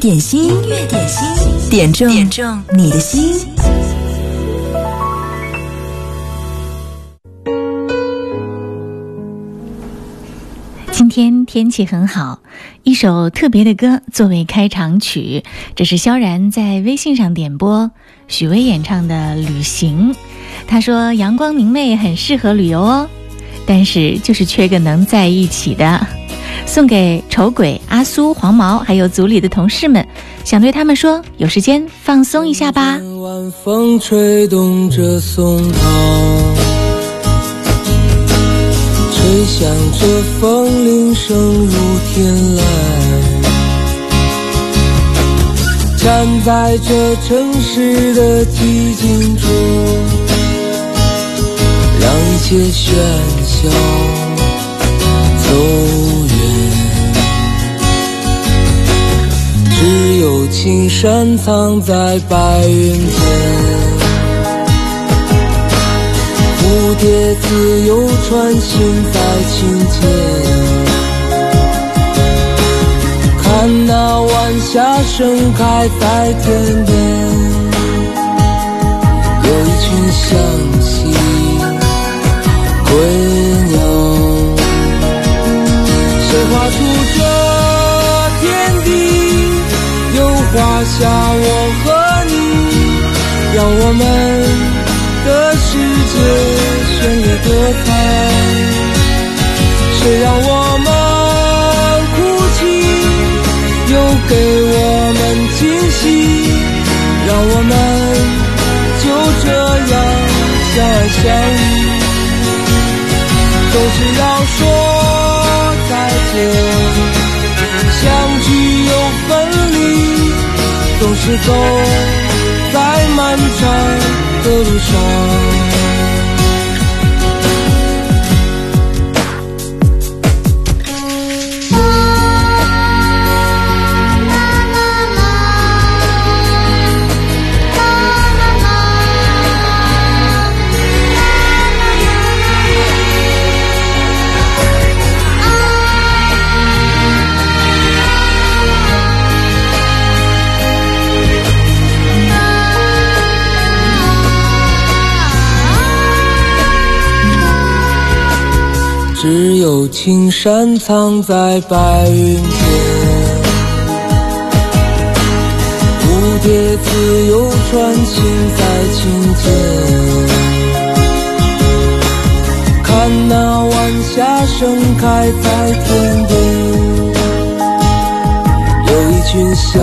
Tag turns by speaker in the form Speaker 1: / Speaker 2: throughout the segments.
Speaker 1: 点心，音乐点心，点中点中你的心。
Speaker 2: 今天天气很好，一首特别的歌作为开场曲，这是萧然在微信上点播，许巍演唱的《旅行》。他说阳光明媚，很适合旅游哦，但是就是缺个能在一起的。送给丑鬼阿苏、黄毛，还有组里的同事们，想对他们说：有时间放松一下吧。
Speaker 3: 晚风吹动着松涛，吹响着风铃声如天籁。站在这城市的寂静中，让一切喧嚣走远。只有青山藏在白云间，蝴蝶自由穿行在清间，看那晚霞盛开在天边，有一群向西让我们的世界绚丽多彩。谁让我们哭泣，又给我们惊喜，让我们就这样相爱相依。总是要说再见，相聚又分离。总是走在漫长的路上。青山藏在白云间，蝴蝶自由穿行在青间，看那晚霞盛开在天边，有一群向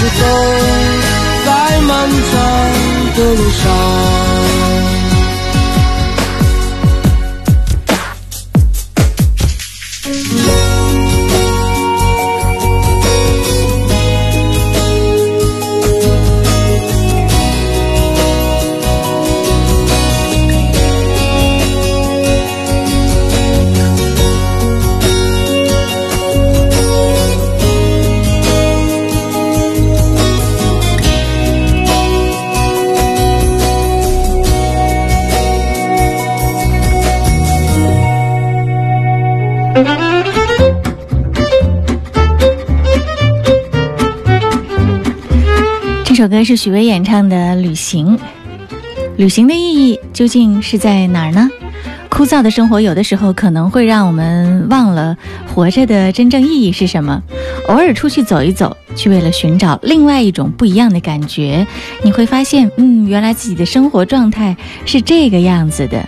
Speaker 3: 是走在漫长的路上。
Speaker 2: 首歌是许巍演唱的《旅行》，旅行的意义究竟是在哪儿呢？枯燥的生活有的时候可能会让我们忘了活着的真正意义是什么。偶尔出去走一走，去为了寻找另外一种不一样的感觉，你会发现，嗯，原来自己的生活状态是这个样子的。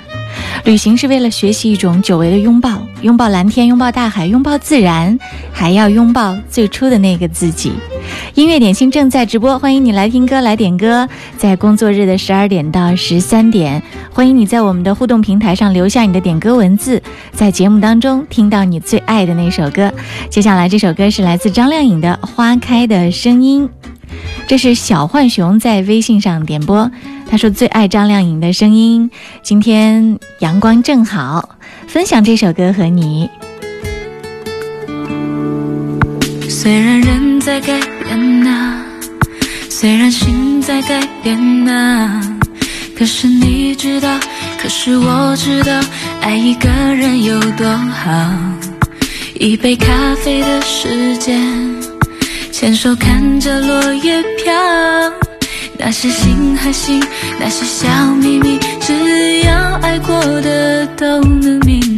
Speaker 2: 旅行是为了学习一种久违的拥抱，拥抱蓝天，拥抱大海，拥抱自然，还要拥抱最初的那个自己。音乐点心正在直播，欢迎你来听歌来点歌。在工作日的十二点到十三点，欢迎你在我们的互动平台上留下你的点歌文字，在节目当中听到你最爱的那首歌。接下来这首歌是来自张靓颖的《花开的声音》，这是小浣熊在微信上点播，他说最爱张靓颖的声音。今天阳光正好，分享这首歌和你。
Speaker 4: 虽然人在改变啊，虽然心在改变啊，可是你知道，可是我知道，爱一个人有多好。一杯咖啡的时间，牵手看着落叶飘，那是心和心，那是小秘密，只要爱过的都能明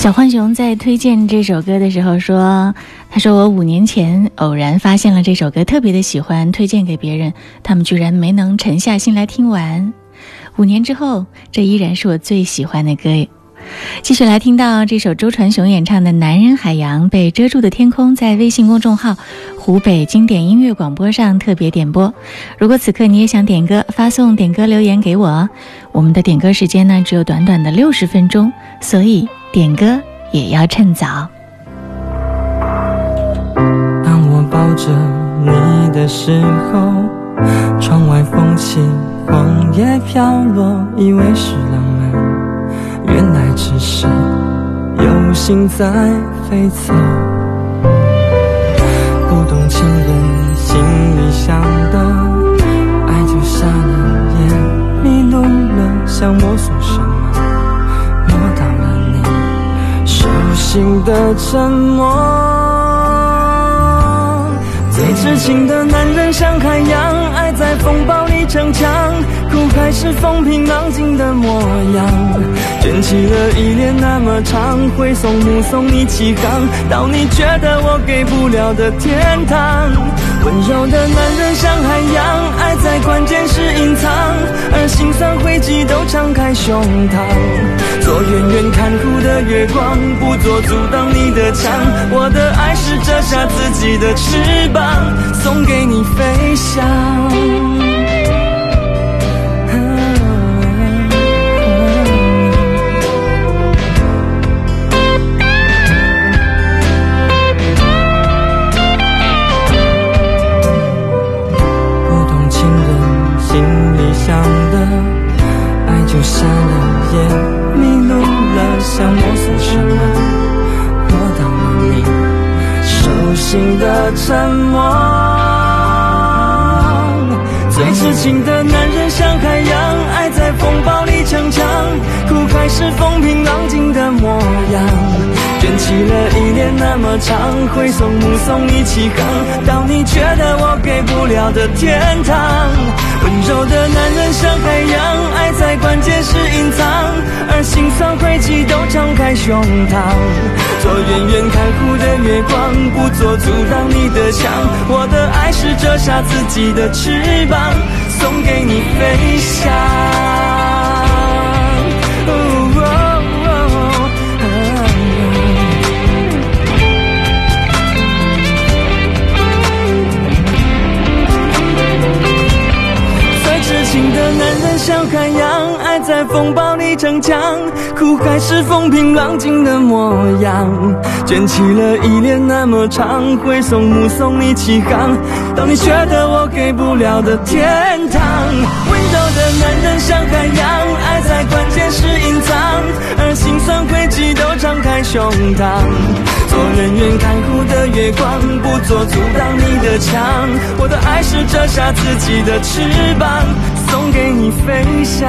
Speaker 4: 小
Speaker 2: 浣熊在推荐这首歌的时候说：“他说我五年前偶然发现了这首歌，特别的喜欢，推荐给别人，他们居然没能沉下心来听完。五年之后，这依然是我最喜欢的歌。继续来听到这首周传雄演唱的《男人海洋》，被遮住的天空，在微信公众号“湖北经典音乐广播”上特别点播。如果此刻你也想点歌，发送点歌留言给我。我们的点歌时间呢，只有短短的六十分钟，所以点歌也要趁早。
Speaker 5: 当我抱着你的时候，窗外风起，黄叶飘落，以为是浪漫。原来只是有心在飞走，不懂情人心里想的，爱就瞎了眼，迷路了，想摸索心的沉默。最痴情的男人像海洋，爱在风暴里逞强，苦还是风平浪静的模样。卷起了依恋那么长，挥送目送你起航，到你觉得我给不了的天堂。温柔的男人像海洋，爱在关键时隐藏，而心酸汇集都敞开胸膛。做远远看护的月光，不做阻挡你的墙。我的爱是折下自己的翅膀，送给你飞翔。瞎了眼，迷路了，想摸索什么？落到了你手心的沉默，最痴情的男人像海洋，爱在风暴里逞强，苦还是风平浪静的模样。卷起了依恋那么长，挥送目送你起航，到你觉得我给不了的天堂。温柔的男人像海洋，爱在关键时隐藏，而心酸晦气都敞开胸膛。做远远看护的月光，不做阻挡你的墙。我的爱是折下自己的翅膀，送给你飞翔。风暴里逞强，苦还是风平浪静的模样。卷起了依恋那么长，挥手目送你起航，到你觉得我给不了的天堂。温柔的男人像海洋，爱在关键时隐藏，而心酸灰烬都敞开胸膛。做人远看护的月光，不做阻挡你的墙。我的爱是折下自己的翅膀。送给你飞翔。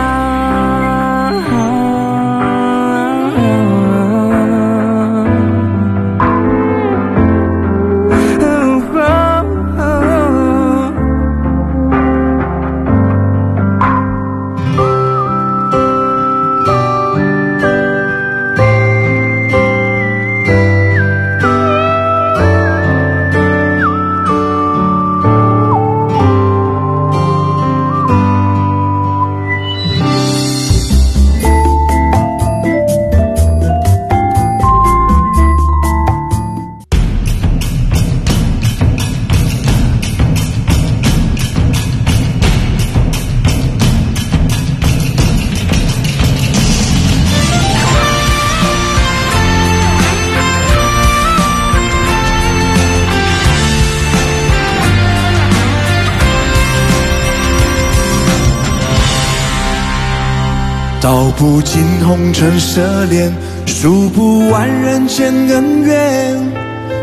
Speaker 6: 不尽红尘奢恋，数不完人间恩怨，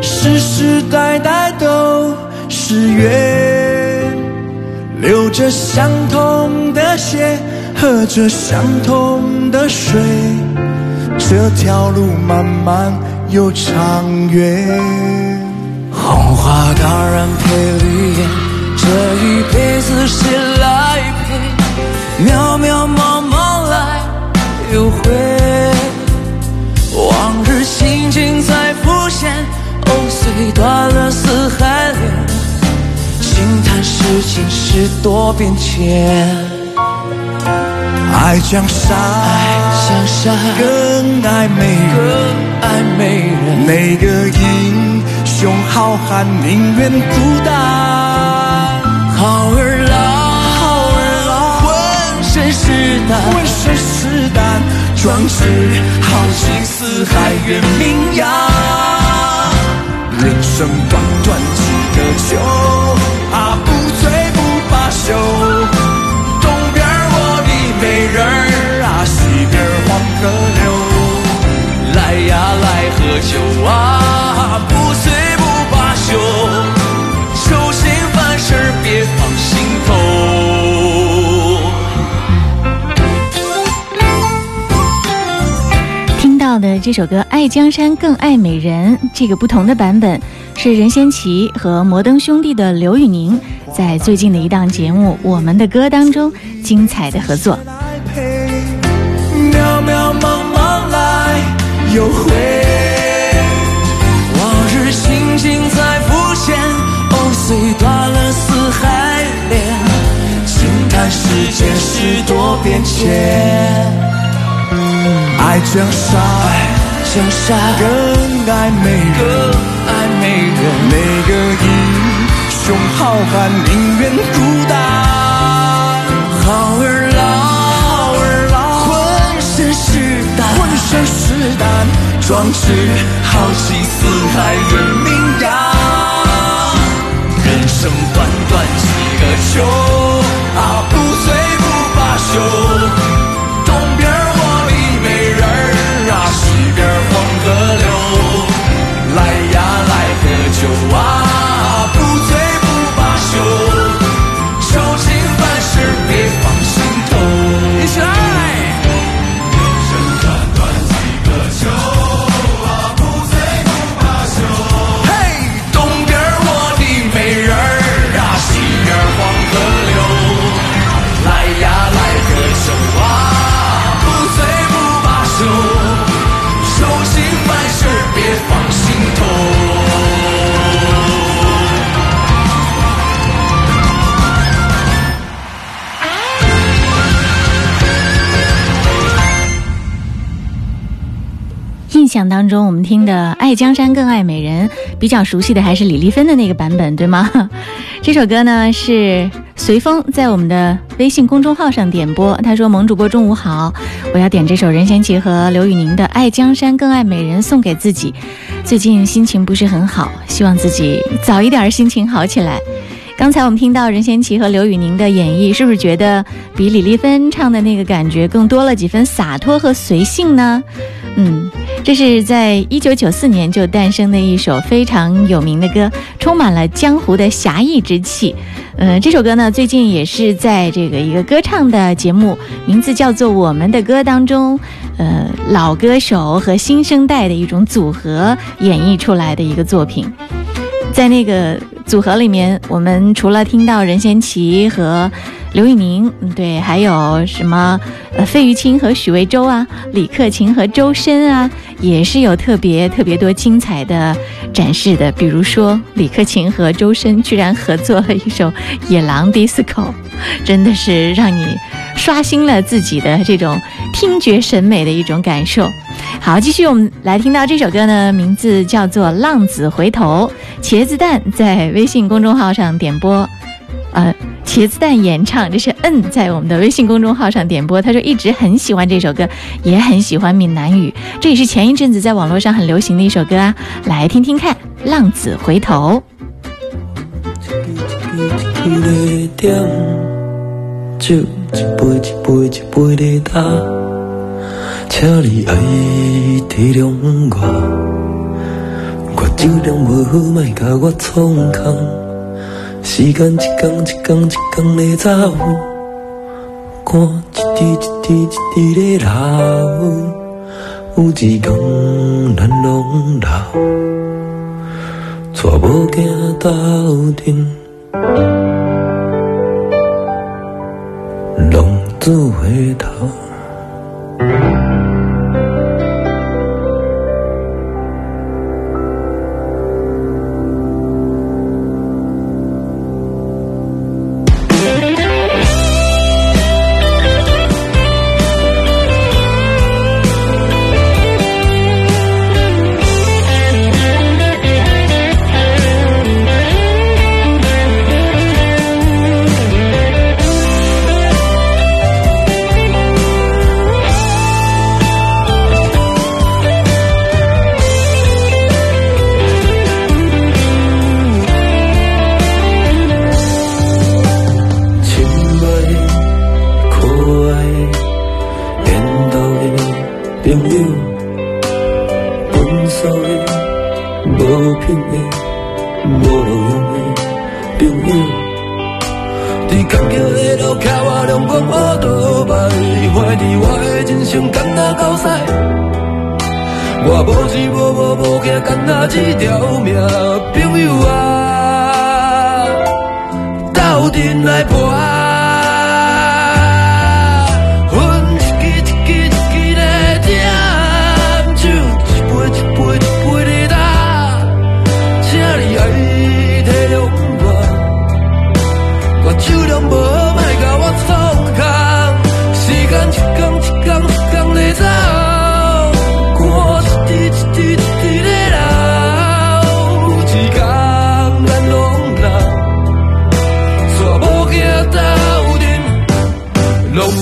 Speaker 6: 世世代代都是缘。流着相同的血，喝着相同的水，这条路漫漫又长远。
Speaker 5: 红花当然配绿叶，这一辈子谁来陪？渺渺茫。又回，往日情景再浮现，藕虽断了丝还连，轻叹世情事多变迁。
Speaker 6: 爱江山，更爱美人，
Speaker 7: 更爱美人。
Speaker 6: 每个英雄好汉宁愿孤单。
Speaker 7: 好儿郎，好儿郎，浑身是胆，
Speaker 6: 壮志豪情四海远名扬。人生短短几个秋，啊，不醉不罢休。东边我的美人儿啊，西边黄河流。
Speaker 7: 来呀来喝酒啊，
Speaker 2: 的这首歌《爱江山更爱美人》，这个不同的版本是任贤齐和摩登兄弟的刘宇宁在最近的一档节目《我们的歌》当中精彩的合作。
Speaker 6: 渺渺茫茫来又回。
Speaker 7: 往日情景再浮现，藕虽断了丝还连，
Speaker 6: 轻叹世间事多变迁。爱江山，
Speaker 7: 江山
Speaker 6: 更爱美人，
Speaker 7: 更爱美人。
Speaker 6: 每个英雄好汉宁愿孤单。
Speaker 7: 好儿郎，
Speaker 6: 好儿郎，
Speaker 7: 浑身是胆，
Speaker 6: 浑身是胆，壮志豪情四海远名扬。人生短
Speaker 2: 当中，我们听的《爱江山更爱美人》比较熟悉的还是李丽芬的那个版本，对吗？这首歌呢是随风在我们的微信公众号上点播。他说：“萌主播中午好，我要点这首任贤齐和刘宇宁的《爱江山更爱美人》送给自己。最近心情不是很好，希望自己早一点心情好起来。”刚才我们听到任贤齐和刘宇宁的演绎，是不是觉得比李丽芬唱的那个感觉更多了几分洒脱和随性呢？嗯，这是在一九九四年就诞生的一首非常有名的歌，充满了江湖的侠义之气。呃，这首歌呢，最近也是在这个一个歌唱的节目，名字叫做《我们的歌》当中，呃，老歌手和新生代的一种组合演绎出来的一个作品。在那个组合里面，我们除了听到任贤齐和刘宇宁，嗯对，还有什么呃费玉清和许魏洲啊，李克勤和周深啊，也是有特别特别多精彩的展示的。比如说，李克勤和周深居然合作了一首《野狼 DISCO》，真的是让你刷新了自己的这种听觉审美的一种感受。好，继续我们来听到这首歌呢，名字叫做《浪子回头》，茄子蛋在微信公众号上点播，呃，茄子蛋演唱，这是嗯，在我们的微信公众号上点播。他说一直很喜欢这首歌，也很喜欢闽南语，这也是前一阵子在网络上很流行的一首歌啊，来听听看，《浪子回头》。
Speaker 8: 酒一杯一杯一杯的干，请你爱体谅我，我酒量无好，莫甲我创空。时间一天一天一天的走，汗一滴一滴一滴的流，有一天咱拢老，带某囝斗阵。浪子回头。
Speaker 9: 我无钱无某无惊，干那一条命，朋友啊，斗阵来搏。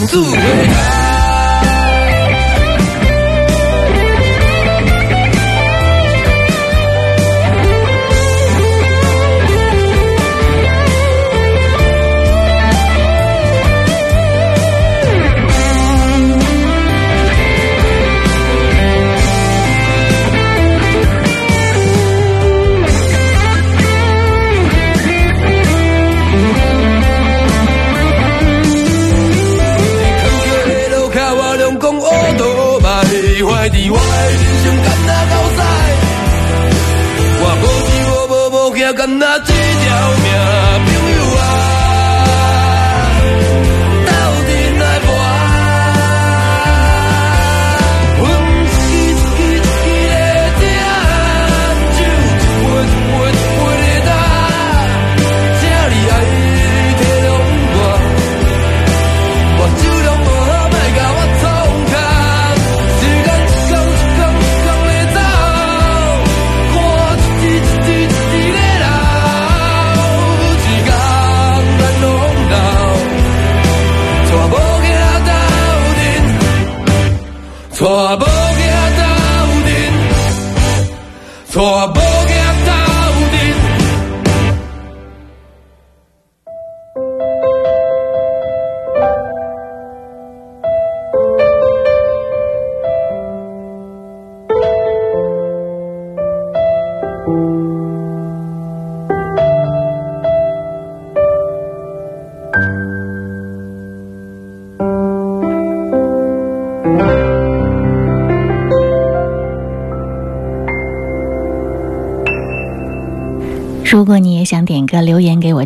Speaker 9: 自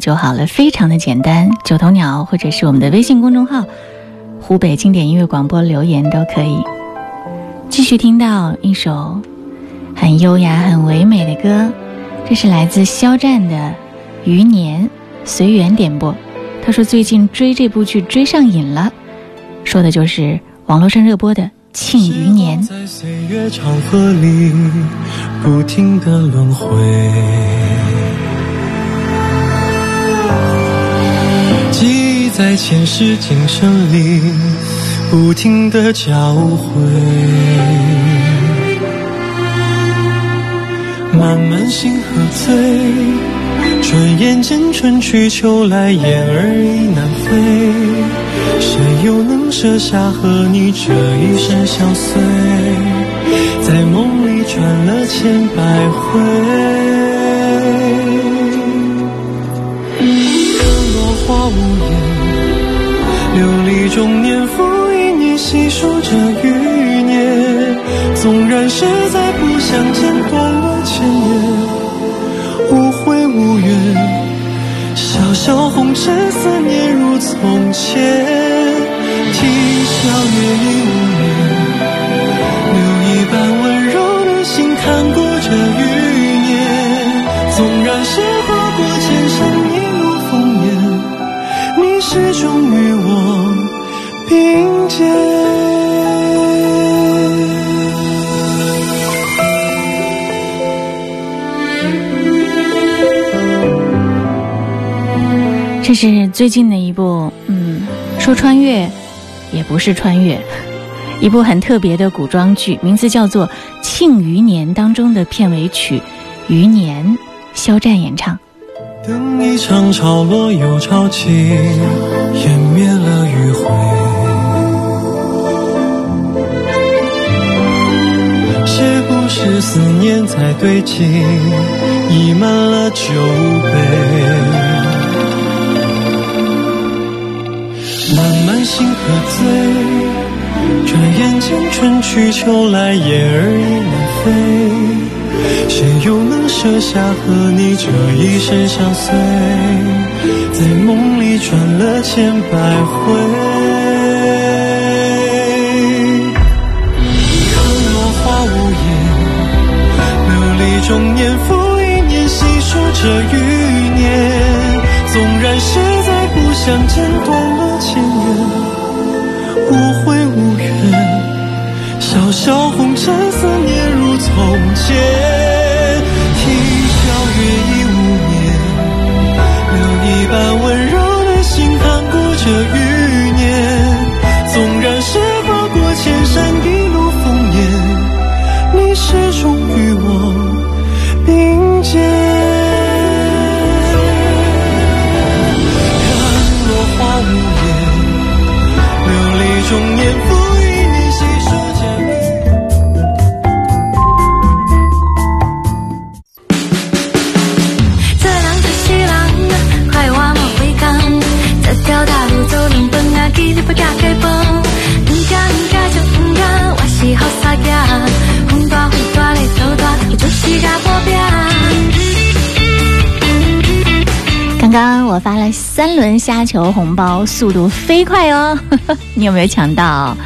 Speaker 2: 就好了，非常的简单，九头鸟或者是我们的微信公众号“湖北经典音乐广播”留言都可以。继续听到一首很优雅、很唯美的歌，这是来自肖战的《余年》，随缘点播。他说最近追这部剧追上瘾了，说的就是网络上热播的《庆余年》。
Speaker 10: 在岁月长河里不停的轮回。记忆在前世今生里不停的交汇，慢慢心喝醉，转眼间春去秋来，雁儿已南飞，谁又能舍下和你这一生相随，在梦里转了千百回。无言。琉璃中年复一年，细数着余年。纵然实在不相见，断了千年，无悔无怨。潇潇红尘，思念如从前。啼笑月已无眠，留一半温柔的心，看过这余始终与我。并肩。
Speaker 2: 这是最近的一部，嗯，说穿越也不是穿越，一部很特别的古装剧，名字叫做《庆余年》当中的片尾曲《余年》，肖战演唱。
Speaker 10: 等一场潮落又潮起，湮灭了余晖。是思念在堆积，溢满了酒杯。慢慢星河醉，转眼间春去秋来，雁儿已南飞。谁又能舍下和你这一生相随？在梦里转了千百回。看落花无言，流离中年复一年，细数着余年。纵然实在不相见，断了前缘，无悔无怨。潇潇红尘，思念如
Speaker 2: 轮虾球红包，速度飞快哦！你有没有抢到？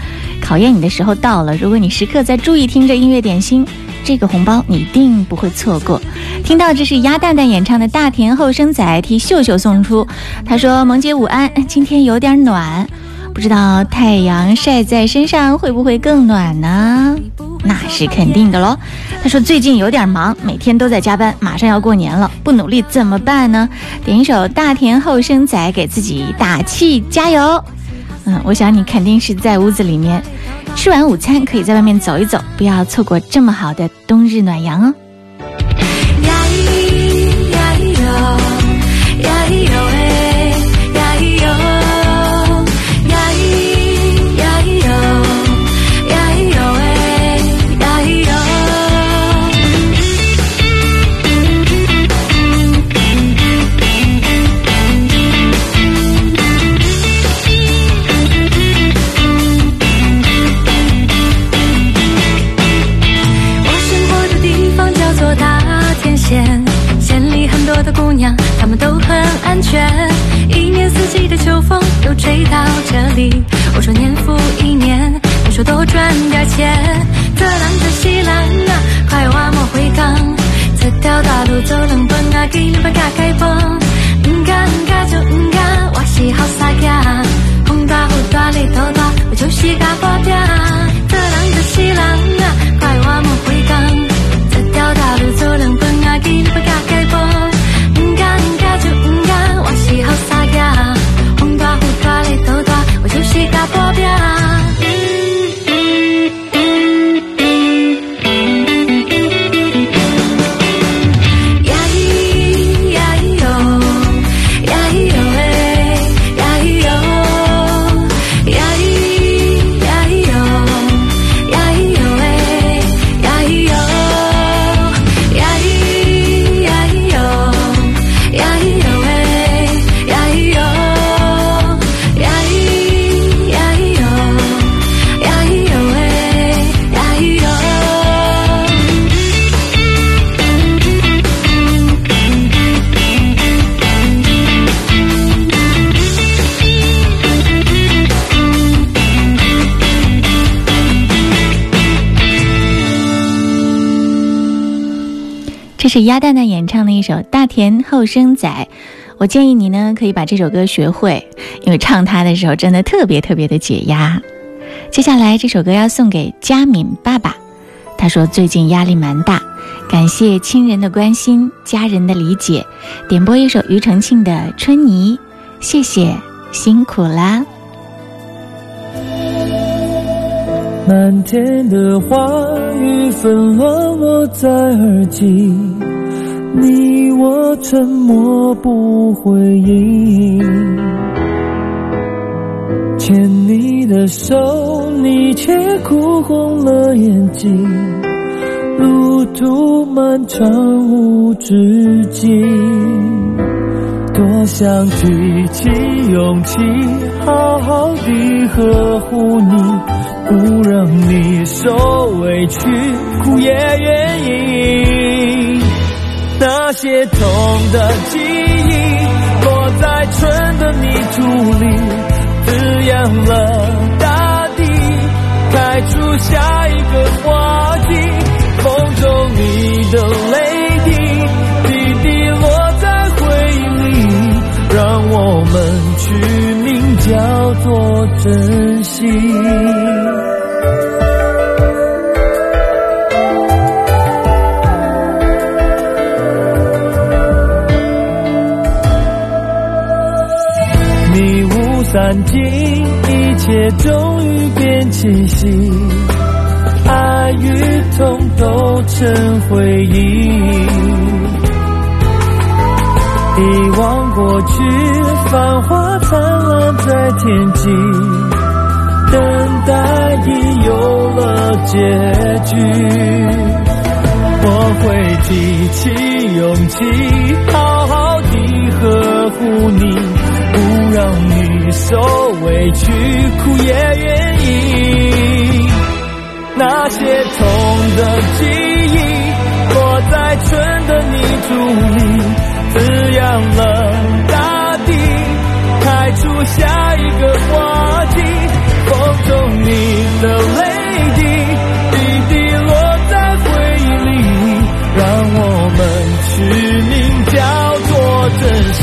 Speaker 2: 考验你的时候到了。如果你时刻在注意听着音乐点心，这个红包你一定不会错过。听到这是鸭蛋蛋演唱的《大田后生仔》，替秀秀送出。他说：“萌姐午安，今天有点暖，不知道太阳晒在身上会不会更暖呢？那是肯定的喽。”他说：“最近有点忙，每天都在加班，马上要过年了，不努力怎么办呢？点一首《大田后生仔》给自己打气，加油！”嗯，我想你肯定是在屋子里面，吃完午餐可以在外面走一走，不要错过这么好的冬日暖阳哦。
Speaker 4: 呀咿呀咿哟，呀咿哟的秋风都吹到这里。我说年复一年，你说多赚点钱。这人这是人啊，快活莫回港。这条大路走两分啊，给你把加改本。唔敢唔敢就唔敢，我是好傻仔。风大雨大日头大，我就是甲保镖。这人这是人啊，快活莫回港。这条大路走两分啊，给你把加改本。是甲保镖。
Speaker 2: 是鸭蛋蛋演唱的一首《大田后生仔》，我建议你呢可以把这首歌学会，因为唱它的时候真的特别特别的解压。接下来这首歌要送给佳敏爸爸，他说最近压力蛮大，感谢亲人的关心，家人的理解，点播一首庾澄庆的《春泥》，谢谢，辛苦啦。
Speaker 9: 漫天的话语纷乱落在耳际，你我沉默不回应。牵你的手，你却哭红了眼睛。路
Speaker 3: 途漫长无止境，多想举起勇气，好好地呵护你，不让你受委屈，哭也愿意。那些痛的记忆，落在春的泥土里，滋养了大地，开出下一个花季。风中你的泪我们取名叫做珍惜。迷雾散尽，一切终于变清晰。爱与痛都成回忆，遗忘过去，繁花灿烂在天际，等待已有了结局。我会提起勇气，好好地呵护你，不让你受委屈，哭也愿意。那些痛的记忆，落在春的泥土里，滋养了大地，开出下一个花季。风中你的泪滴，滴滴落在回忆里，让我们取名叫做珍惜。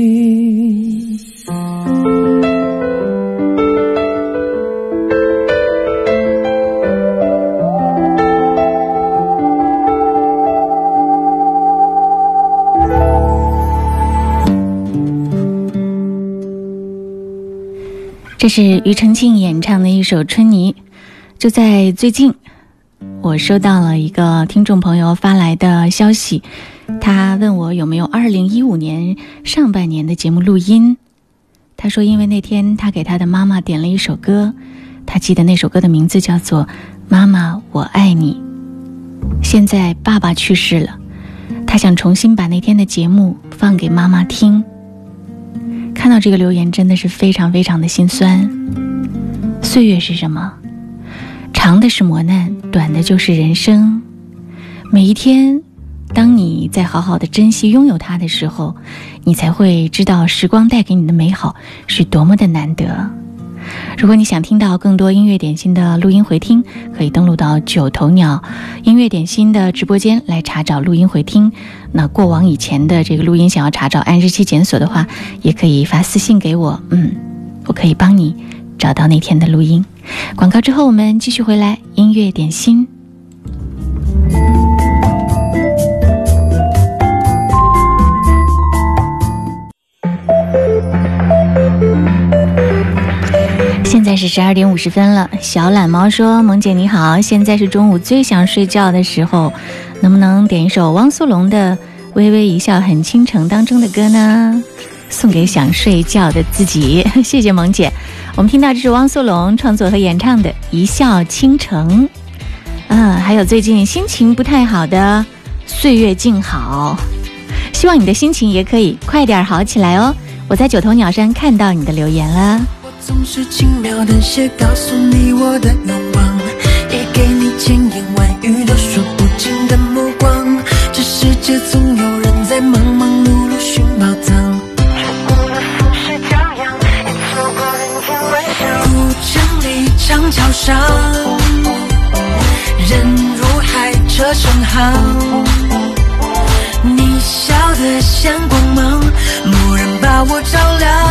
Speaker 2: 这是庾澄庆演唱的一首《春泥》。就在最近，我收到了一个听众朋友发来的消息，他问我有没有2015年上半年的节目录音。他说，因为那天他给他的妈妈点了一首歌，他记得那首歌的名字叫做《妈妈我爱你》。现在爸爸去世了，他想重新把那天的节目放给妈妈听。看到这个留言，真的是非常非常的心酸。岁月是什么？长的是磨难，短的就是人生。每一天，当你在好好的珍惜拥有它的时候，你才会知道时光带给你的美好是多么的难得。如果你想听到更多音乐点心的录音回听，可以登录到九头鸟音乐点心的直播间来查找录音回听。那过往以前的这个录音，想要查找按日期检索的话，也可以发私信给我，嗯，我可以帮你找到那天的录音。广告之后，我们继续回来音乐点心。现在是十二点五十分了。小懒猫说：“萌姐你好，现在是中午最想睡觉的时候，能不能点一首汪苏泷的《微微一笑很倾城》当中的歌呢？”送给想睡觉的自己。谢谢萌姐。我们听到这是汪苏泷创作和演唱的《一笑倾城》。嗯，还有最近心情不太好的《岁月静好》，希望你的心情也可以快点好起来哦。我在九头鸟山看到你的留言了。
Speaker 11: 总是轻描淡写告诉你我的愿望，也给你千言万语都说不尽的目光。这世界总有人在忙忙碌碌寻宝藏，却误了浮世骄阳，也错过人间万象。古城里长桥上，人如海，车成行。你笑得像光芒，蓦然把我照亮。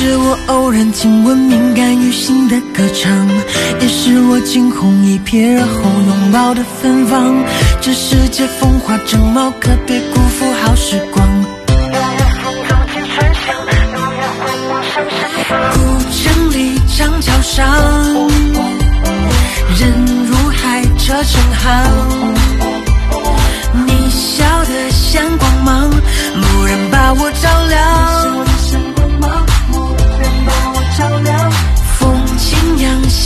Speaker 11: 是我偶然听闻敏感于心的歌唱，也是我惊鸿一瞥而后拥抱的芬芳。这世界风华正茂，可别辜负好时光。古城里长桥上，人如海，车成行。你笑得像光芒，蓦然把我照亮。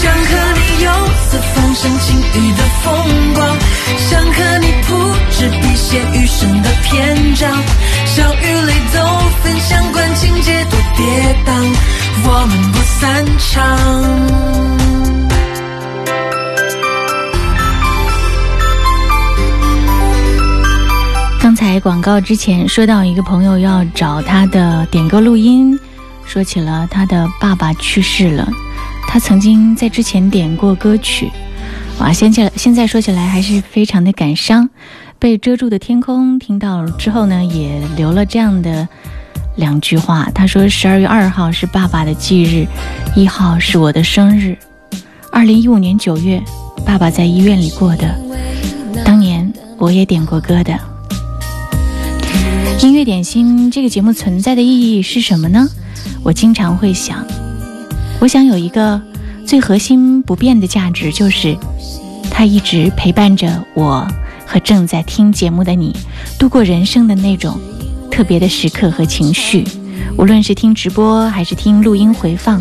Speaker 11: 想和你游四方赏晴雨的风光，想和你铺纸笔写余生的篇章，笑与泪都分享，管情节多跌宕，我们不散场。
Speaker 2: 刚才广告之前说到一个朋友要找他的点歌录音，说起了他的爸爸去世了，他曾经在之前点过歌曲，哇，现在现在说起来还是非常的感伤。被遮住的天空听到之后呢，也留了这样的两句话，他说：十二月二号是爸爸的忌日，一号是我的生日。二零一五年九月，爸爸在医院里过的，当年我也点过歌的。音乐点心这个节目存在的意义是什么呢？我经常会想，我想有一个最核心不变的价值，就是它一直陪伴着我和正在听节目的你，度过人生的那种特别的时刻和情绪。无论是听直播还是听录音回放，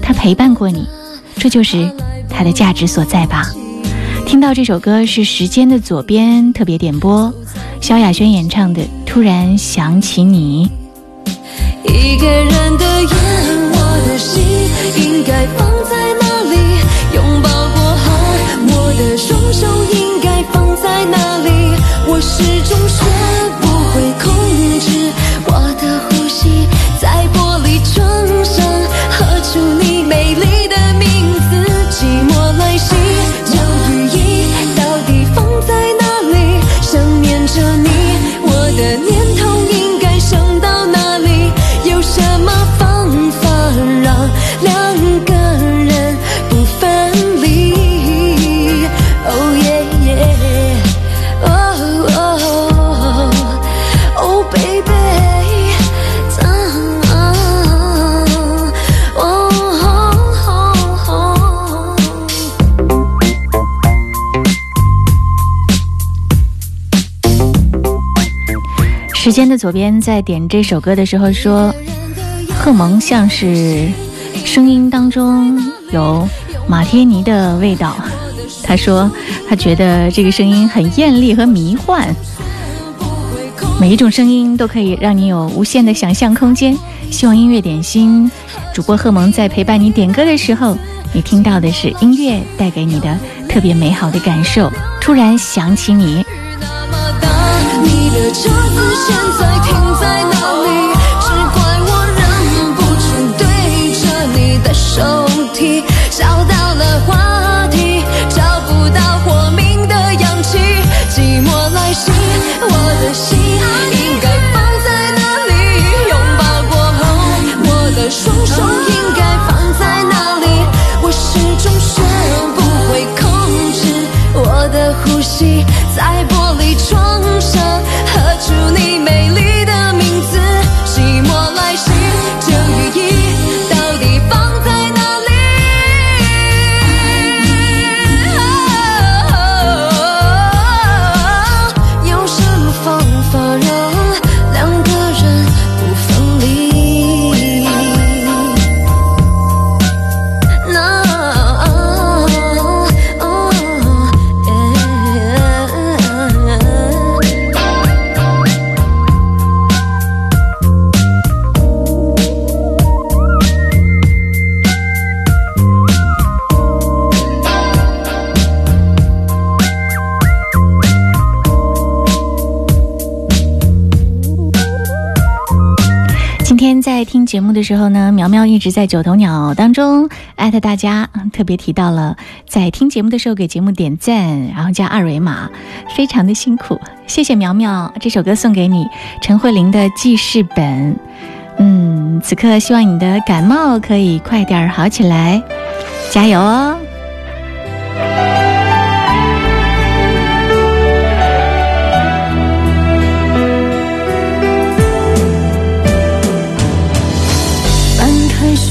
Speaker 2: 它陪伴过你，这就是它的价值所在吧。听到这首歌是《时间的左边》特别点播，萧亚轩演唱的《突然想起你》。
Speaker 4: 一个人的夜，我的心应该放在哪里？拥抱过后，我的双手应该放在哪里？我始终学不会
Speaker 2: 左边在点这首歌的时候说，贺蒙像是声音当中有马天尼的味道。他说他觉得这个声音很艳丽和迷幻，每一种声音都可以让你有无限的想象空间。希望音乐点心主播贺蒙在陪伴你点歌的时候，你听到的是音乐带给你的特别美好的感受。突然想起你。
Speaker 12: 你的车子现在
Speaker 2: 节目的时候呢，苗苗一直在九头鸟当中艾特大家，特别提到了在听节目的时候给节目点赞，然后加二维码，非常的辛苦，谢谢苗苗。这首歌送给你，陈慧琳的记事本。嗯，此刻希望你的感冒可以快点好起来，加油哦！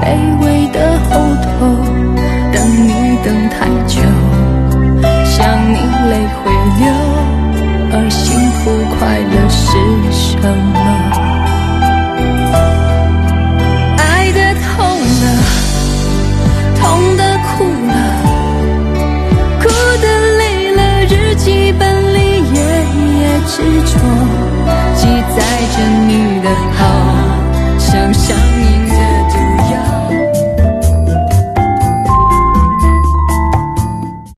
Speaker 4: 卑微的后头，等你等太久，想你泪会流。而幸福快乐是什么？爱的痛了，痛的哭了，哭的累了。日记本里页页执着，记载着你的好，想想。